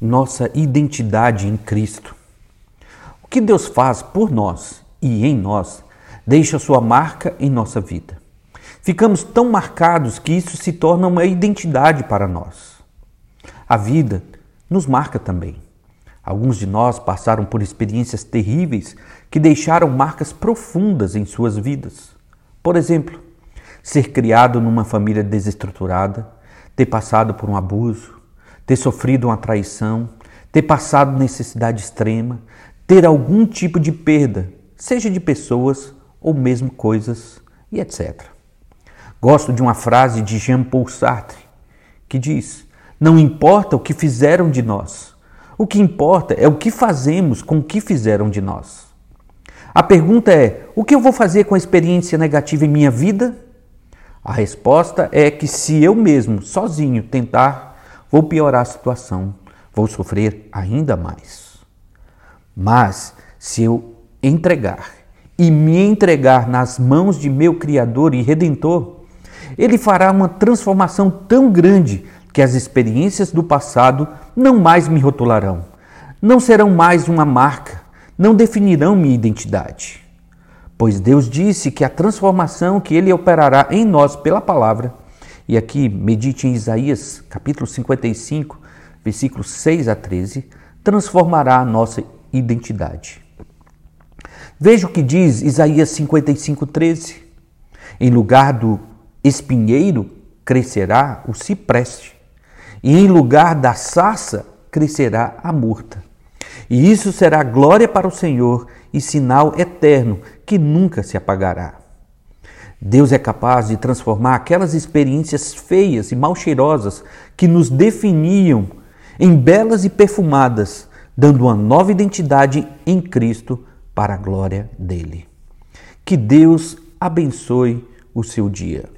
nossa identidade em Cristo. O que Deus faz por nós e em nós deixa sua marca em nossa vida. Ficamos tão marcados que isso se torna uma identidade para nós. A vida nos marca também. Alguns de nós passaram por experiências terríveis que deixaram marcas profundas em suas vidas. Por exemplo, ser criado numa família desestruturada, ter passado por um abuso, ter sofrido uma traição, ter passado necessidade extrema, ter algum tipo de perda, seja de pessoas ou mesmo coisas e etc. Gosto de uma frase de Jean-Paul Sartre que diz: Não importa o que fizeram de nós, o que importa é o que fazemos com o que fizeram de nós. A pergunta é: o que eu vou fazer com a experiência negativa em minha vida? A resposta é que se eu mesmo, sozinho, tentar, vou piorar a situação, vou sofrer ainda mais. Mas se eu entregar e me entregar nas mãos de meu Criador e Redentor, Ele fará uma transformação tão grande que as experiências do passado não mais me rotularão, não serão mais uma marca, não definirão minha identidade. Pois Deus disse que a transformação que Ele operará em nós pela palavra, e aqui medite em Isaías capítulo 55, versículos 6 a 13, transformará a nossa identidade. Veja o que diz Isaías 55, 13. Em lugar do espinheiro crescerá o cipreste, e em lugar da sarça crescerá a murta. E isso será glória para o Senhor e sinal eterno que nunca se apagará. Deus é capaz de transformar aquelas experiências feias e mal cheirosas que nos definiam em belas e perfumadas, dando uma nova identidade em Cristo para a glória dele. Que Deus abençoe o seu dia.